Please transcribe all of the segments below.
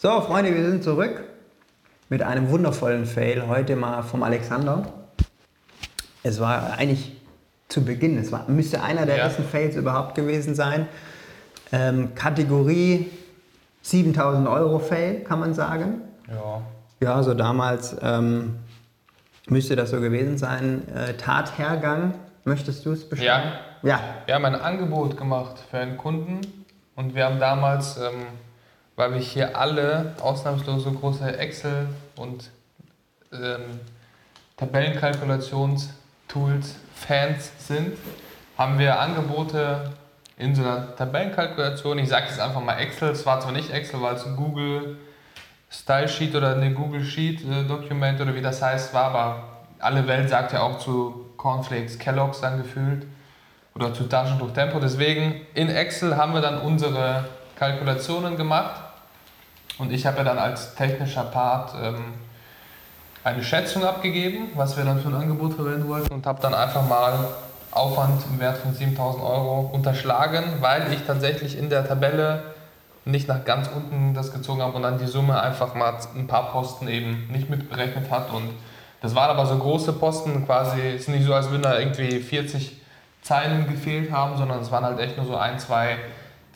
So, Freunde, wir sind zurück mit einem wundervollen Fail. Heute mal vom Alexander. Es war eigentlich zu Beginn, es war, müsste einer der Ja. ersten Fails überhaupt gewesen sein. Ähm, Kategorie 7000 Euro Fail, kann man sagen. Ja. Ja, so damals ähm, müsste das so gewesen sein. Äh, Tathergang, möchtest du es beschreiben? Ja. Ja. Wir haben ein Angebot gemacht für einen Kunden und wir haben damals, ähm, weil wir hier alle ausnahmslos große Excel- und ähm, Tabellenkalkulationstools Fans sind, haben wir Angebote in so einer Tabellenkalkulation. Ich sage jetzt einfach mal Excel. Es war zwar nicht Excel, weil es ein Google Style Sheet oder eine Google Sheet äh, Document oder wie das heißt war, aber alle Welt sagt ja auch zu Cornflakes Kellogg's dann gefühlt oder zu Taschentuch Tempo. Deswegen in Excel haben wir dann unsere Kalkulationen gemacht und ich habe ja dann als technischer Part ähm, eine Schätzung abgegeben, was wir dann für ein Angebot verwenden wollten und habe dann einfach mal Aufwand im Wert von 7000 Euro unterschlagen, weil ich tatsächlich in der Tabelle nicht nach ganz unten das gezogen habe und dann die Summe einfach mal ein paar Posten eben nicht mitberechnet hat. Und das waren aber so große Posten quasi, es ist nicht so, als würden da irgendwie 40 Zeilen gefehlt haben, sondern es waren halt echt nur so ein, zwei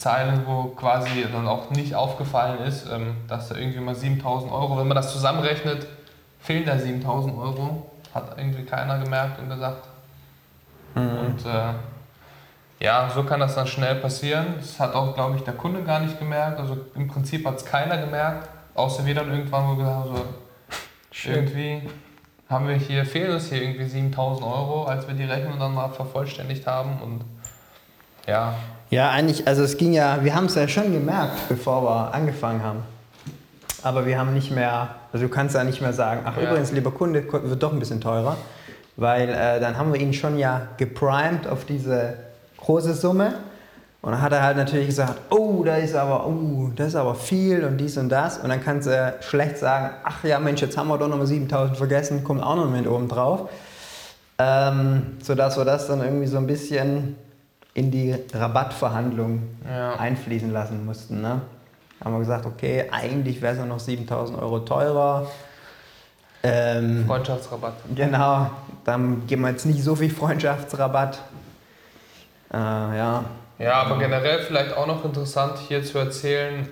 Zeilen, wo quasi dann auch nicht aufgefallen ist, ähm, dass da irgendwie mal 7000 Euro, wenn man das zusammenrechnet, fehlen da 7000 Euro. Hat irgendwie keiner gemerkt und gesagt. Und äh, ja, so kann das dann schnell passieren. Das hat auch, glaube ich, der Kunde gar nicht gemerkt. Also im Prinzip hat es keiner gemerkt, außer wir dann irgendwann, wo wir gesagt haben, so, irgendwie haben wir hier, fehlen uns hier irgendwie 7000 Euro, als wir die Rechnung dann mal vervollständigt haben. Und ja, Ja, eigentlich, also es ging ja, wir haben es ja schon gemerkt, bevor wir angefangen haben. Aber wir haben nicht mehr, also du kannst ja nicht mehr sagen, ach Ja. übrigens, lieber Kunde, wird doch ein bisschen teurer. Weil äh, dann haben wir ihn schon ja geprimed auf diese große Summe. Und dann hat er halt natürlich gesagt, oh, da ist aber, oh, das ist aber viel und dies und das. Und dann kannst du schlecht sagen, ach ja Mensch, jetzt haben wir doch nochmal 7000 vergessen, kommt auch noch mit oben drauf. Ähm, sodass wir das dann irgendwie so ein bisschen in die Rabattverhandlung Ja. einfließen lassen mussten. Ne? Haben wir gesagt, okay, eigentlich wäre es ja noch 7000 Euro teurer. Ähm, Freundschaftsrabatt. genau, dann geben wir jetzt nicht so viel Freundschaftsrabatt. Äh, ja, Ja, aber generell vielleicht auch noch interessant hier zu erzählen,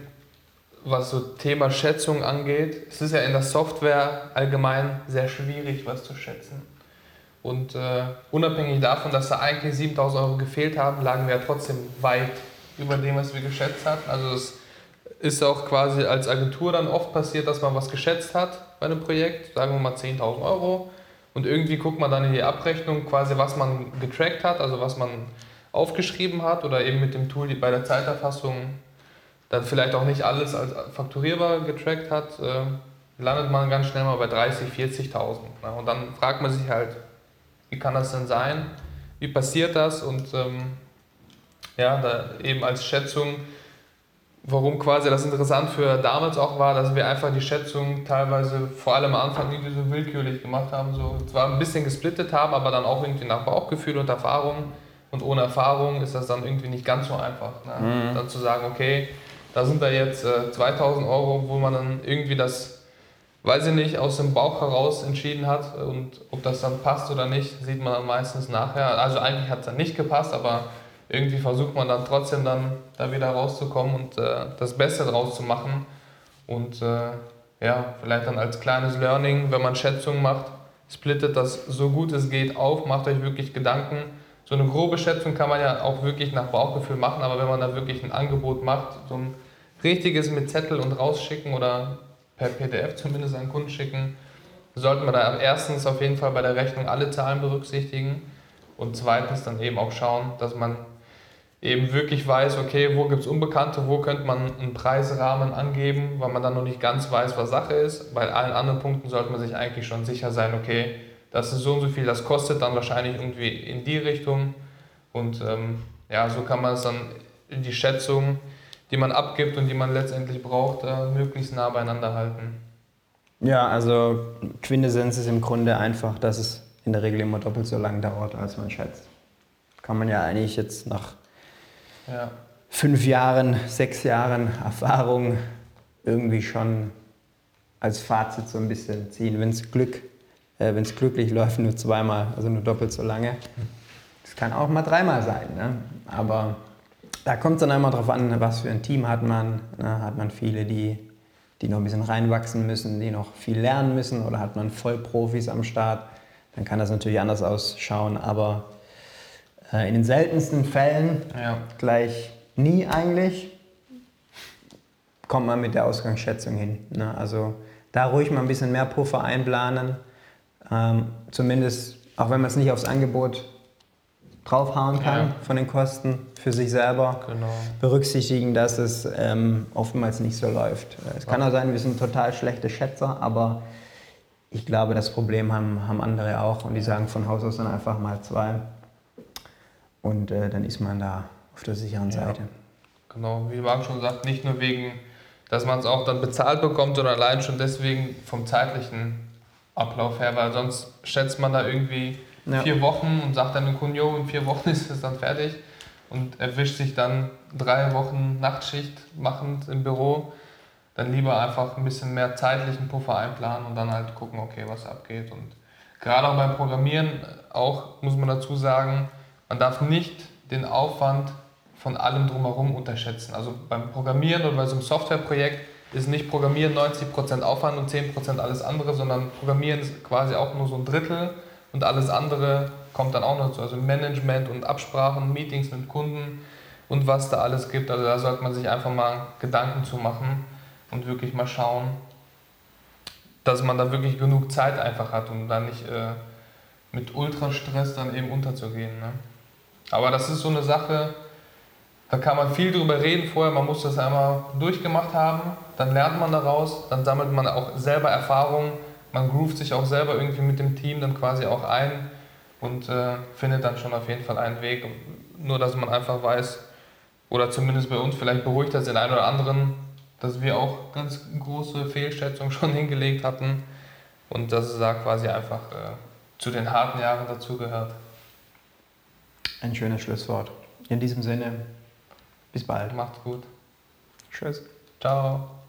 was so Thema Schätzung angeht. Es ist ja in der Software allgemein sehr schwierig, was zu schätzen. Und äh, unabhängig davon, dass da eigentlich 7000 Euro gefehlt haben, lagen wir ja trotzdem weit über dem, was wir geschätzt hatten. Also es ist auch quasi als Agentur dann oft passiert, dass man was geschätzt hat bei einem Projekt, sagen wir mal 10.000 Euro. Und irgendwie guckt man dann in die Abrechnung quasi, was man getrackt hat, also was man aufgeschrieben hat oder eben mit dem Tool die bei der Zeiterfassung dann vielleicht auch nicht alles als fakturierbar getrackt hat, äh, landet man ganz schnell mal bei 30, 40.000. Ne? Und dann fragt man sich halt, wie kann das denn sein? Wie passiert das? Und ähm, ja, da eben als Schätzung, warum quasi das interessant für damals auch war, dass wir einfach die Schätzung teilweise vor allem am Anfang irgendwie so willkürlich gemacht haben, so zwar ein bisschen gesplittet haben, aber dann auch irgendwie nach Bauchgefühl und Erfahrung. Und ohne Erfahrung ist das dann irgendwie nicht ganz so einfach. Ne? Dann zu sagen, okay, da sind da jetzt äh, 2000 Euro, wo man dann irgendwie das, weiß ich nicht, aus dem Bauch heraus entschieden hat. Und ob das dann passt oder nicht, sieht man dann meistens nachher. Also eigentlich hat es dann nicht gepasst, aber irgendwie versucht man dann trotzdem dann da wieder rauszukommen und äh, das Beste draus zu machen. Und äh, ja, vielleicht dann als kleines Learning, wenn man Schätzungen macht, splittet das so gut es geht auf, macht euch wirklich Gedanken. So eine grobe Schätzung kann man ja auch wirklich nach Bauchgefühl machen, aber wenn man da wirklich ein Angebot macht, so ein richtiges mit Zettel und rausschicken oder per PDF zumindest an Kunden schicken, sollte man da erstens auf jeden Fall bei der Rechnung alle Zahlen berücksichtigen und zweitens dann eben auch schauen, dass man eben wirklich weiß, okay, wo gibt es Unbekannte, wo könnte man einen Preisrahmen angeben, weil man dann noch nicht ganz weiß, was Sache ist. Bei allen anderen Punkten sollte man sich eigentlich schon sicher sein, okay, das ist so und so viel, das kostet dann wahrscheinlich irgendwie in die Richtung. Und ähm, ja, so kann man es dann in die Schätzung, die man abgibt und die man letztendlich braucht, äh, möglichst nah beieinander halten. Ja, also Quintessenz ist im Grunde einfach, dass es in der Regel immer doppelt so lange dauert, als man schätzt. Kann man ja eigentlich jetzt nach Ja. fünf Jahren, sechs Jahren Erfahrung irgendwie schon als Fazit so ein bisschen ziehen. Wenn es Glück, äh, wenn es glücklich läuft, nur zweimal, also nur doppelt so lange. Es kann auch mal dreimal sein, ne? aber da kommt es dann einmal darauf an, was für ein Team hat man. Ne? Hat man viele, die, die noch ein bisschen reinwachsen müssen, die noch viel lernen müssen oder hat man Vollprofis am Start, dann kann das natürlich anders ausschauen, aber äh, in den seltensten Fällen, Ja. gleich nie eigentlich, kommt man mit der Ausgangsschätzung hin. Ne? Also da ruhig mal ein bisschen mehr Puffer einplanen. Ähm, zumindest, auch wenn man es nicht aufs Angebot draufhauen kann Ja. von den Kosten für sich selber, Genau. berücksichtigen, dass es ähm, oftmals nicht so läuft. Äh, Es kann auch sein, wir sind total schlechte Schätzer, aber ich glaube, das Problem haben, haben andere auch und die sagen von Haus aus dann einfach mal zwei und äh, dann ist man da auf der sicheren Ja. Seite. Genau, wie Marc schon sagt, nicht nur wegen, dass man es auch dann bezahlt bekommt, sondern allein schon deswegen vom zeitlichen Ablauf her, weil sonst schätzt man da irgendwie Ja. vier Wochen und sagt dann dem Kunden, jo, in vier Wochen ist es dann fertig und erwischt sich dann drei Wochen Nachtschicht machend im Büro, dann lieber einfach ein bisschen mehr zeitlichen Puffer einplanen und dann halt gucken, okay, was abgeht. Und gerade auch beim Programmieren, auch muss man dazu sagen, man darf nicht den Aufwand von allem drumherum unterschätzen. Also beim Programmieren oder bei so einem Softwareprojekt ist nicht Programmieren 90% Aufwand und 10% alles andere, sondern Programmieren ist quasi auch nur so ein Drittel und alles andere kommt dann auch noch dazu. Also Management und Absprachen, Meetings mit Kunden und was da alles gibt. Also da sollte man sich einfach mal Gedanken zu machen und wirklich mal schauen, dass man da wirklich genug Zeit einfach hat, um da nicht äh, mit Ultrastress dann eben unterzugehen. Ne? Aber das ist so eine Sache, da kann man viel drüber reden vorher, man muss das einmal durchgemacht haben, dann lernt man daraus, dann sammelt man auch selber Erfahrung, man groovt sich auch selber irgendwie mit dem Team dann quasi auch ein und äh, findet dann schon auf jeden Fall einen Weg. Nur, dass man einfach weiß, oder zumindest bei uns, vielleicht beruhigt das den einen oder anderen, dass wir auch ganz große Fehlschätzungen schon hingelegt hatten und dass es da quasi einfach äh, zu den harten Jahren dazugehört. Ein schönes Schlusswort. In diesem Sinne, bis bald. Macht's gut. Tschüss. Ciao.